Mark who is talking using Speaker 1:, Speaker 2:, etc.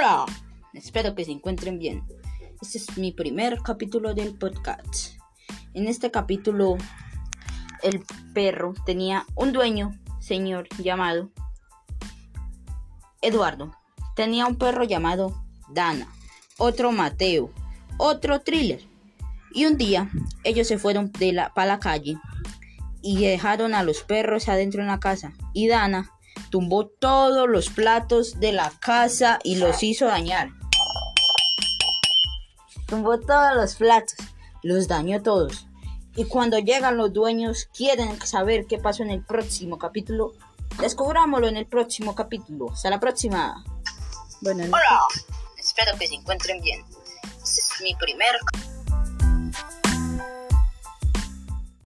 Speaker 1: Hola, espero que se encuentren bien. Este es mi primer capítulo del podcast. En este capítulo, el perro tenía un dueño, señor, llamado Eduardo. Tenía un perro llamado Dana, otro Mateo, otro Thriller. Y un día ellos se fueron la, para la calle y dejaron a los perros adentro en la casa. Y Dana tumbó todos los platos de la casa y los hizo dañar. Tumbó todos los platos, los dañó todos. Y cuando llegan los dueños, quieren saber qué pasó en el próximo capítulo. Descubrámoslo en el próximo capítulo. Hasta la próxima. Bueno, Hola, espero que se encuentren bien. Este es mi primer